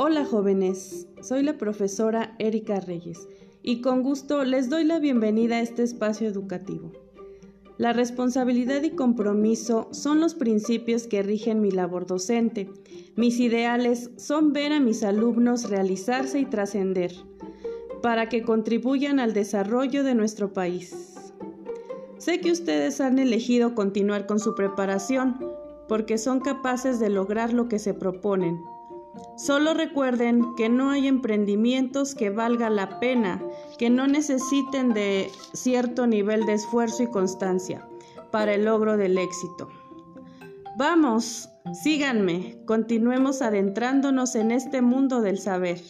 Hola jóvenes, soy la profesora Erika Reyes y con gusto les doy la bienvenida a este espacio educativo. La responsabilidad y compromiso son los principios que rigen mi labor docente. Mis ideales son ver a mis alumnos realizarse y trascender para que contribuyan al desarrollo de nuestro país. Sé que ustedes han elegido continuar con su preparación porque son capaces de lograr lo que se proponen Solo recuerden que no hay emprendimientos que valga la pena, que no necesiten de cierto nivel de esfuerzo y constancia para el logro del éxito. Vamos, síganme, continuemos adentrándonos en este mundo del saber.